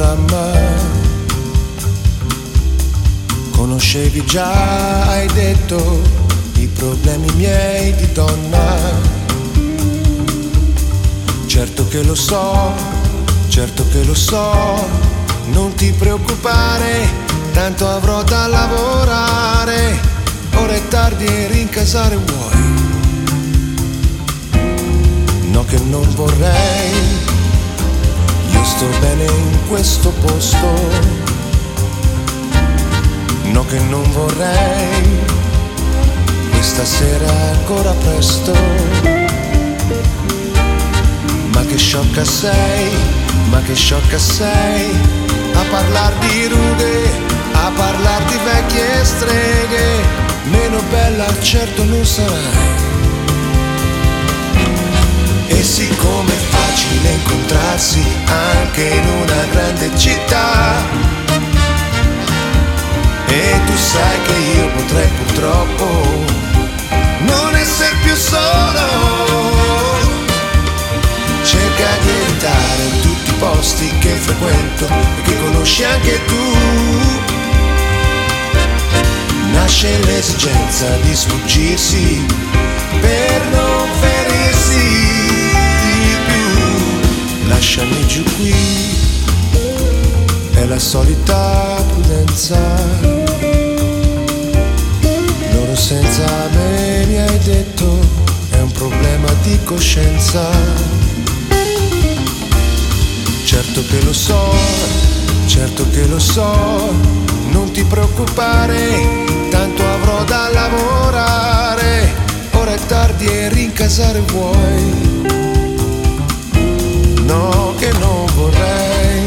dramma. Conoscevi già, hai detto, i problemi miei di donna. Certo che lo so, certo che lo so, non ti preoccupare, tanto avrò da lavorare. Ora è tardi e rincasare vuoi no che non vorrei, sto bene in questo posto, no che non vorrei, questa sera ancora presto, ma che sciocca sei, ma che sciocca sei, a parlar di rughe, a parlar di vecchie streghe, meno bella certo non sarai. E siccome è facile incontrarsi anche in una grande città, e tu sai che io potrei purtroppo non essere più solo, cerca di evitare tutti i posti che frequento e che conosci anche tu. Nasce l'esigenza di sfuggirsi per lasciami giù qui, è la solita prudenza. Loro senza me mi hai detto, è un problema di coscienza. Certo che lo so, certo che lo so, non ti preoccupare, tanto avrò da lavorare. Ora è tardi e rincasare vuoi no che non vorrei,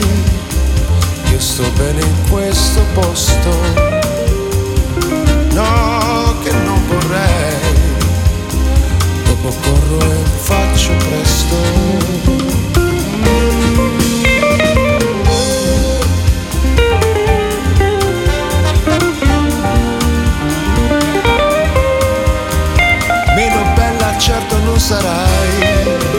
io sto bene in questo posto, no che non vorrei, dopo corro e faccio presto. Meno bella certo non sarai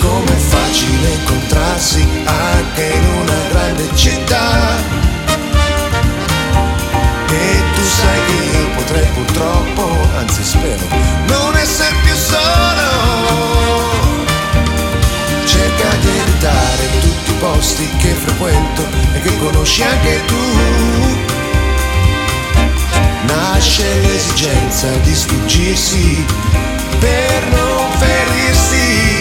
e siccome è facile incontrarsi anche in una grande città, e tu sai che io potrei purtroppo, anzi spero, non essere più solo. Cerca di evitare tutti i posti che frequento e che conosci anche tu. Nasce l'esigenza di sfuggirsi per non ferirsi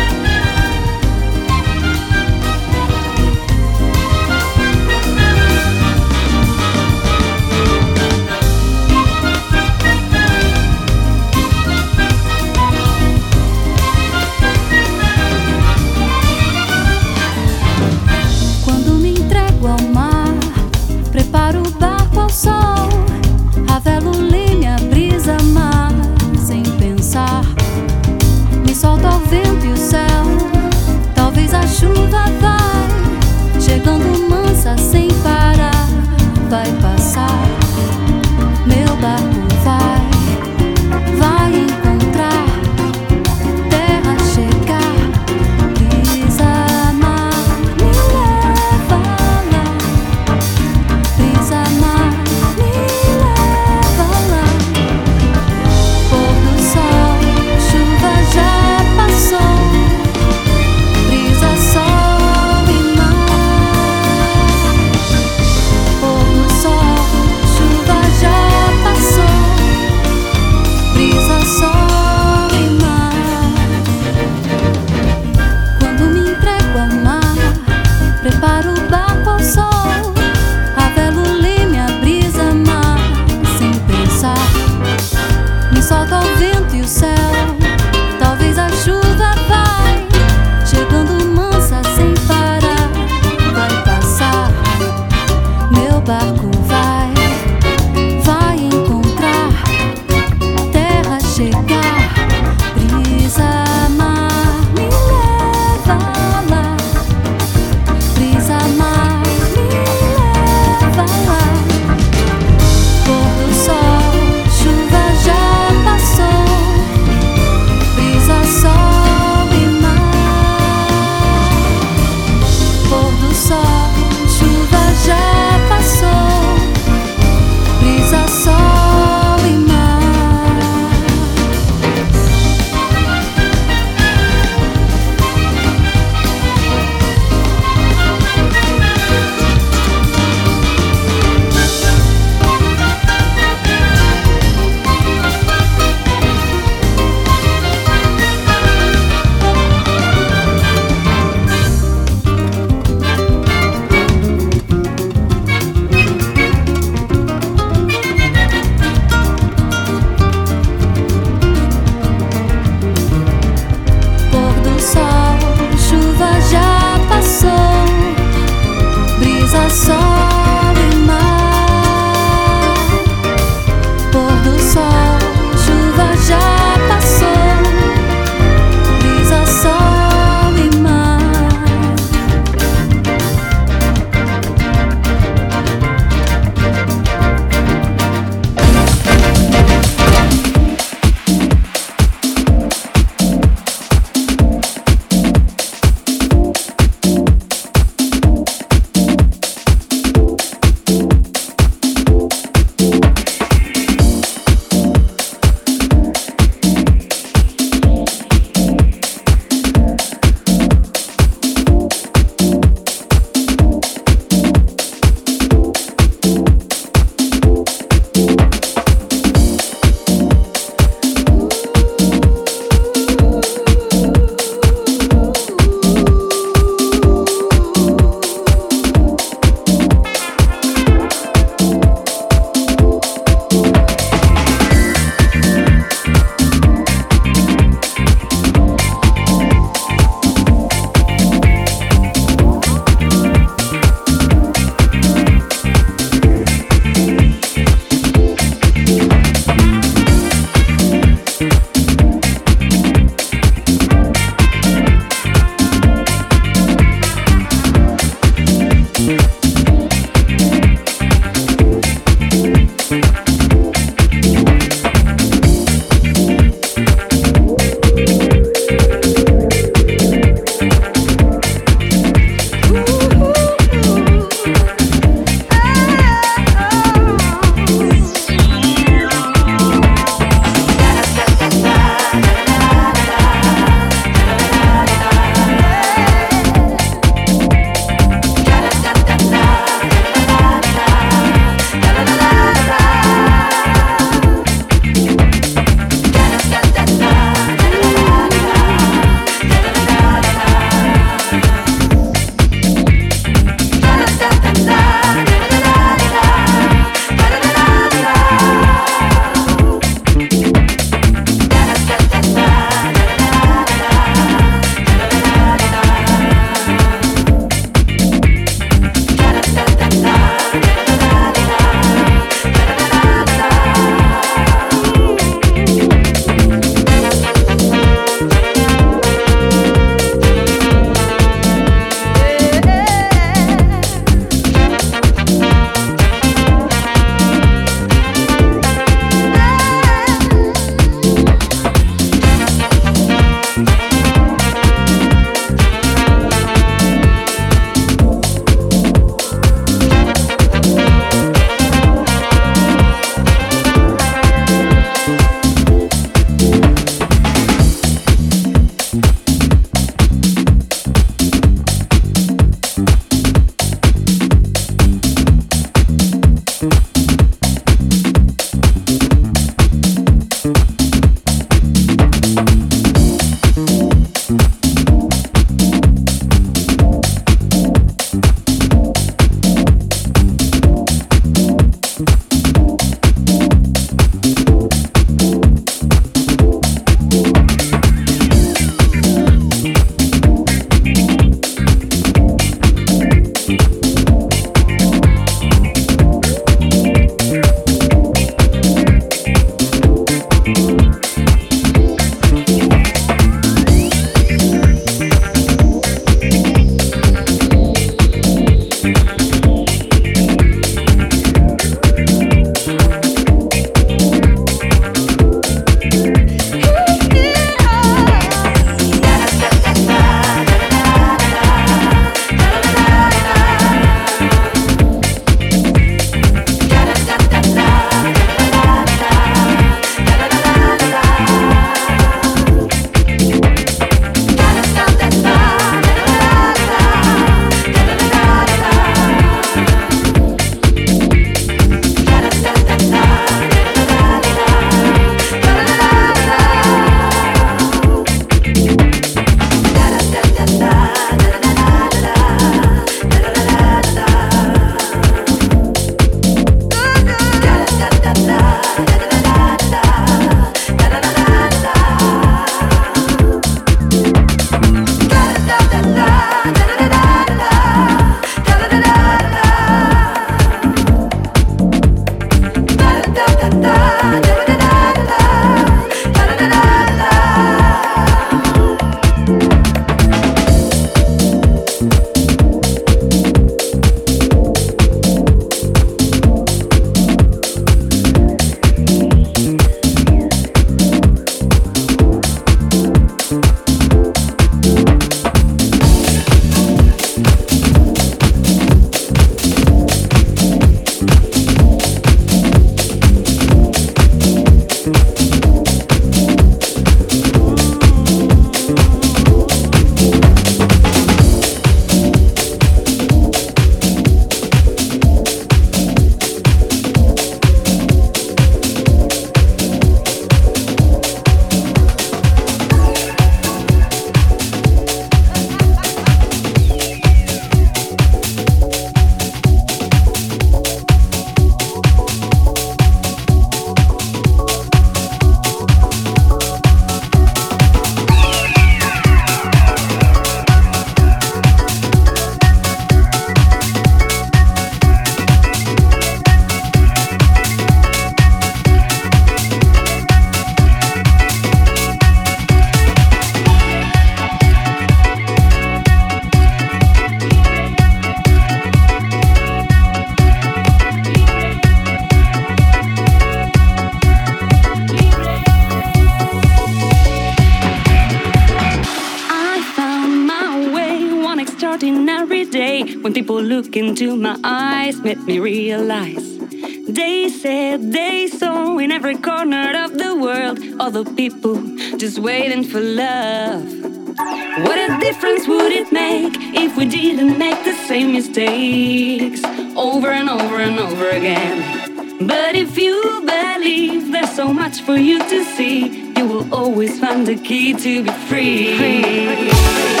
for you to see, you will always find the key to be free. free.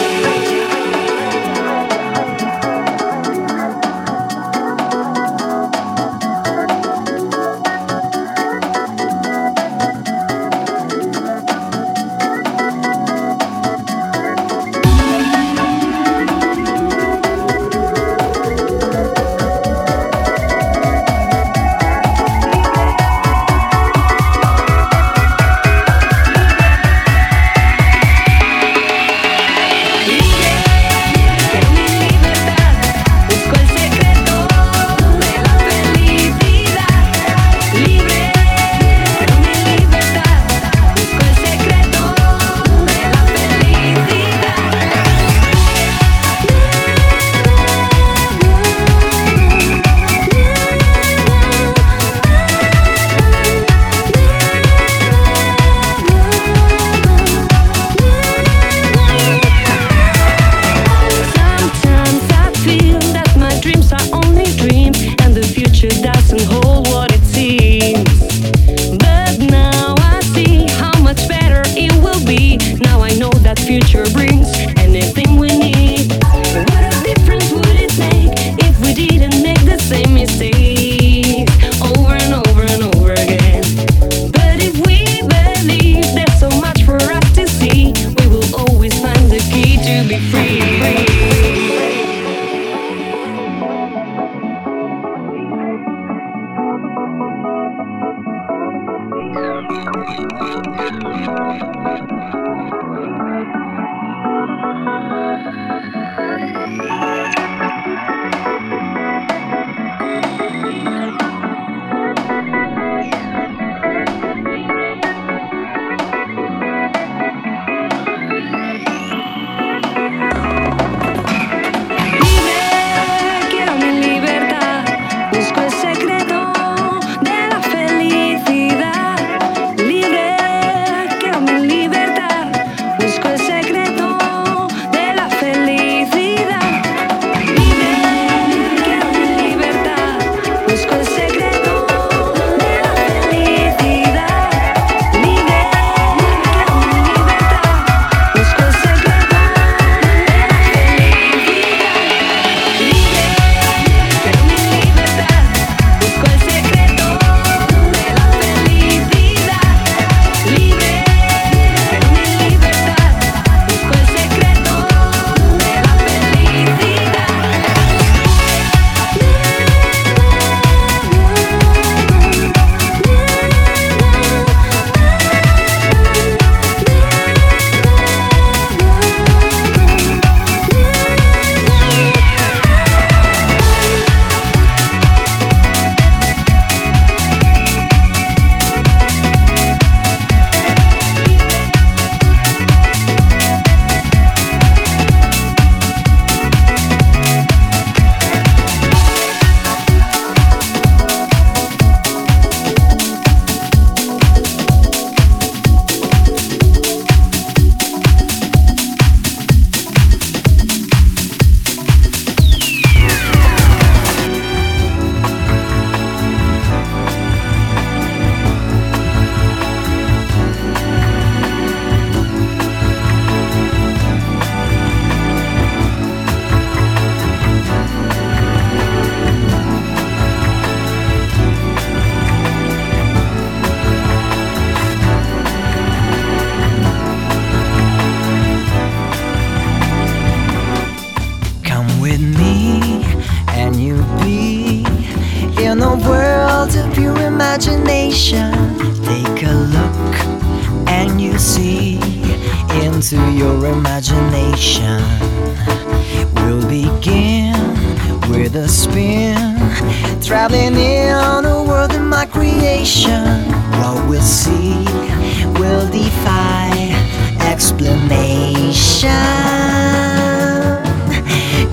to your imagination. We'll begin with a spin, traveling in a world in my creation. What we'll see will defy explanation.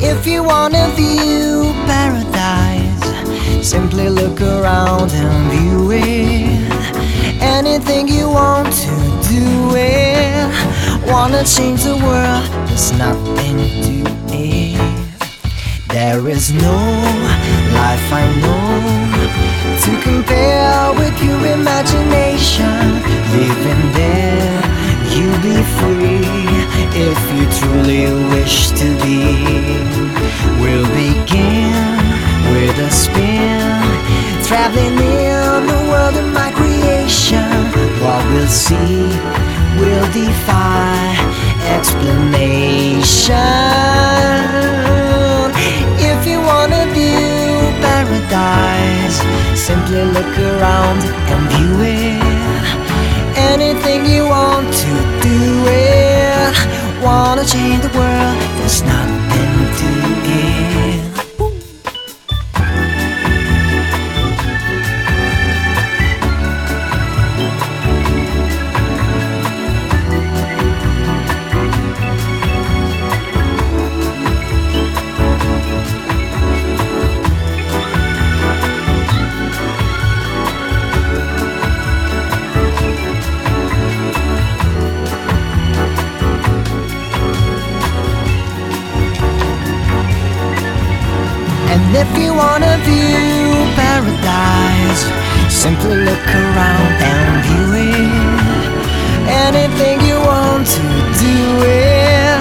If you wanna view paradise, simply look around and view it. Anything Wanna change the world, there's nothing to it. There is no life I know to compare with your imagination. Living there, you'll be free if you truly wish to be. We'll begin with a spin, traveling in the world of my creation. What we'll see will defy explanation. If you wanna view paradise, simply look around and view it. Anything you want to do it. Wanna change the world, there's nothing wanna view paradise, simply look around and view it. Anything you want to do it.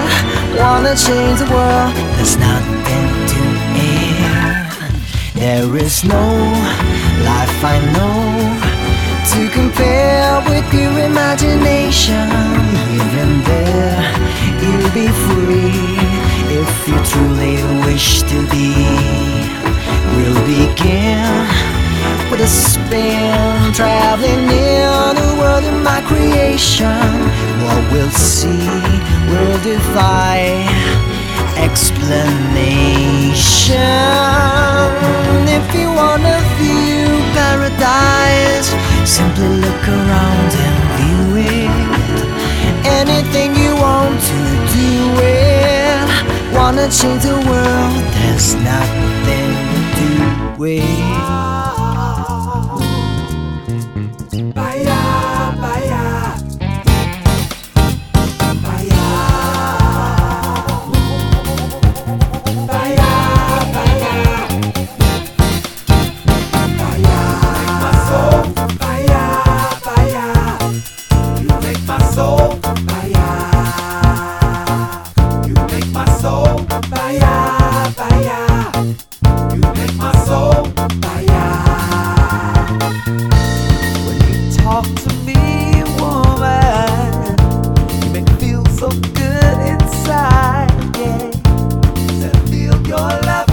Wanna change the world, there's nothing to it. There is no life I know to compare with your imagination. Even there, you'll be free if you truly wish to be. We'll begin with a spin, traveling in the world of my creation. What we'll see will defy explanation. If you wanna view paradise, simply look around and view it. Anything you want to do it. Wanna change the world, there's nothing wait. So good inside. Yeah, I feel your love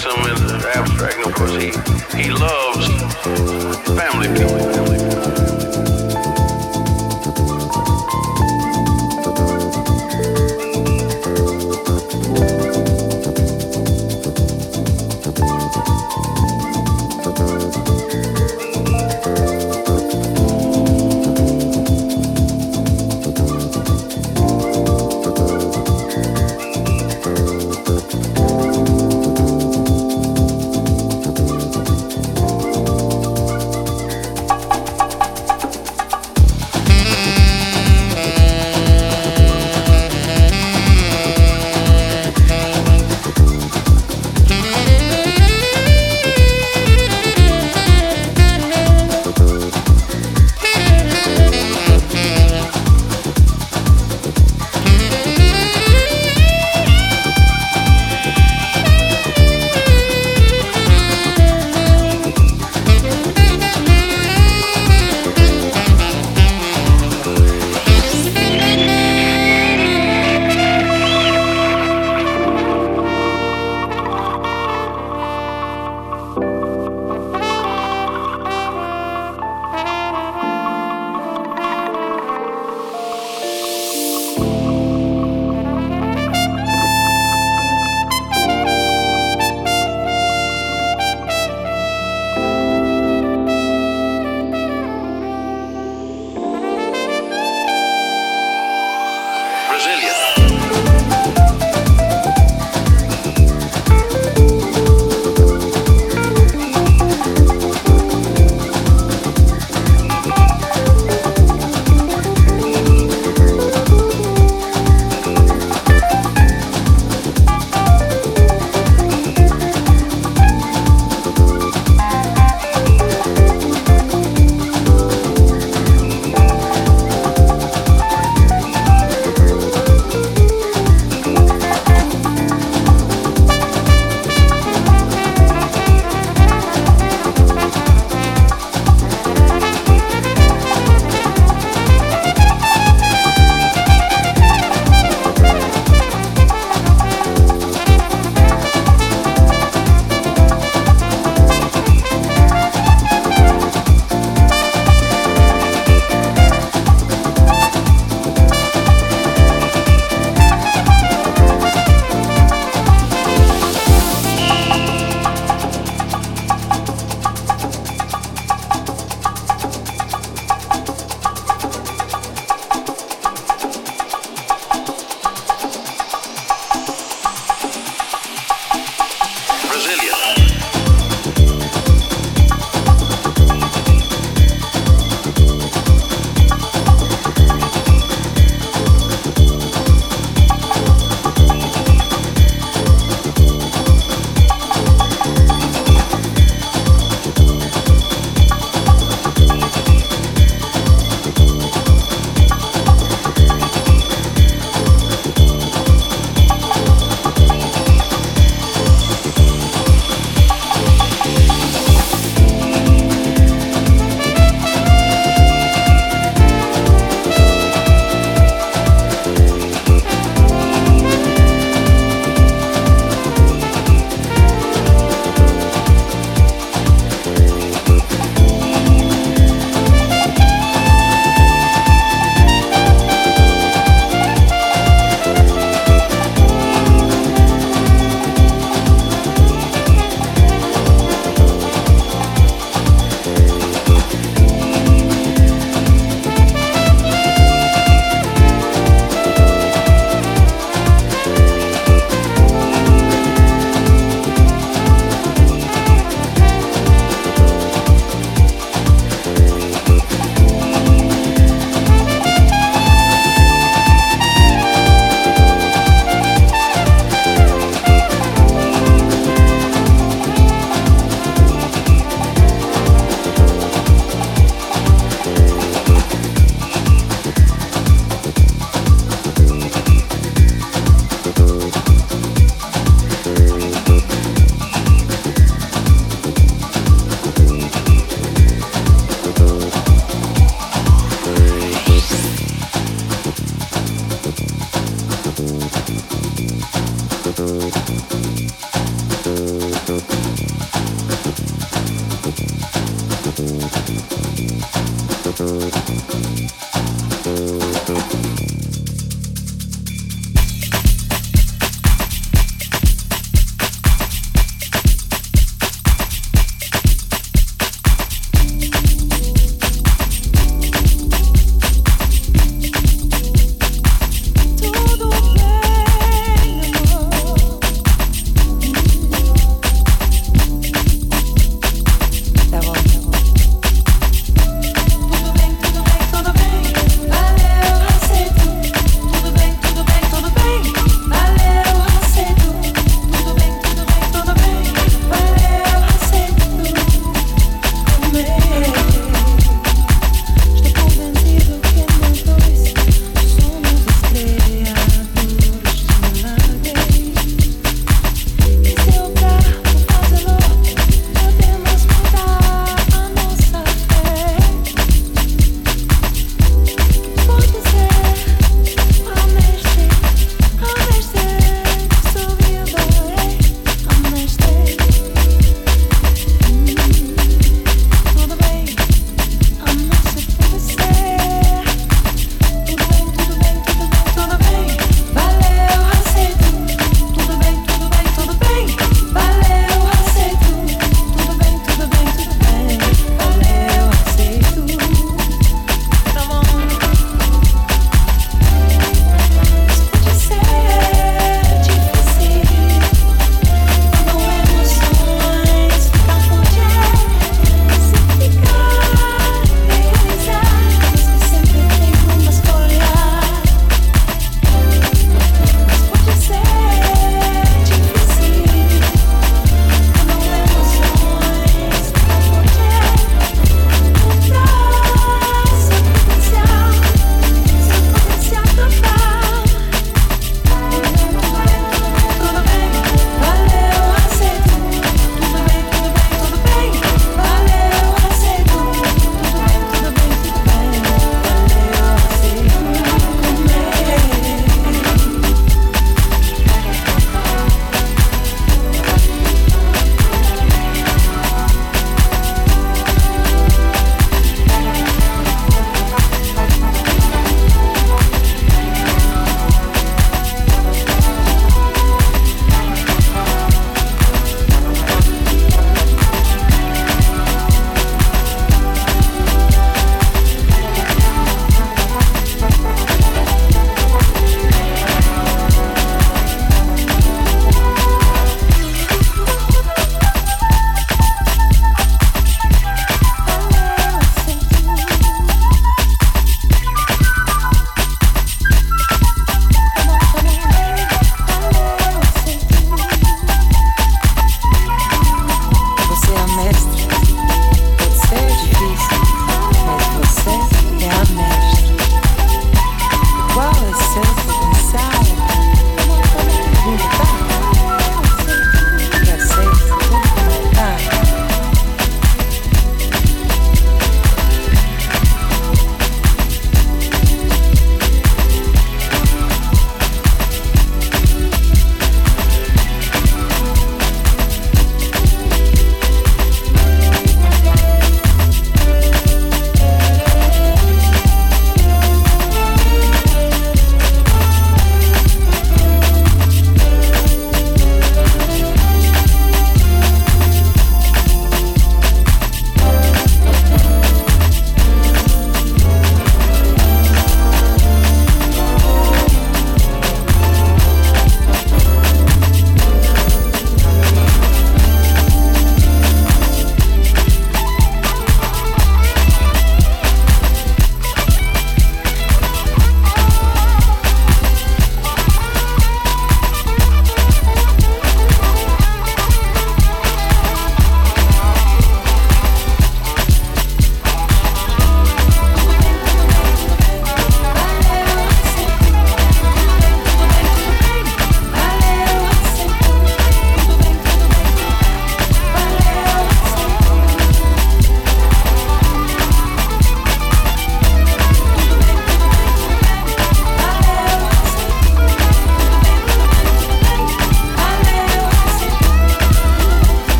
Some in the abstract, no, course, he, he loved.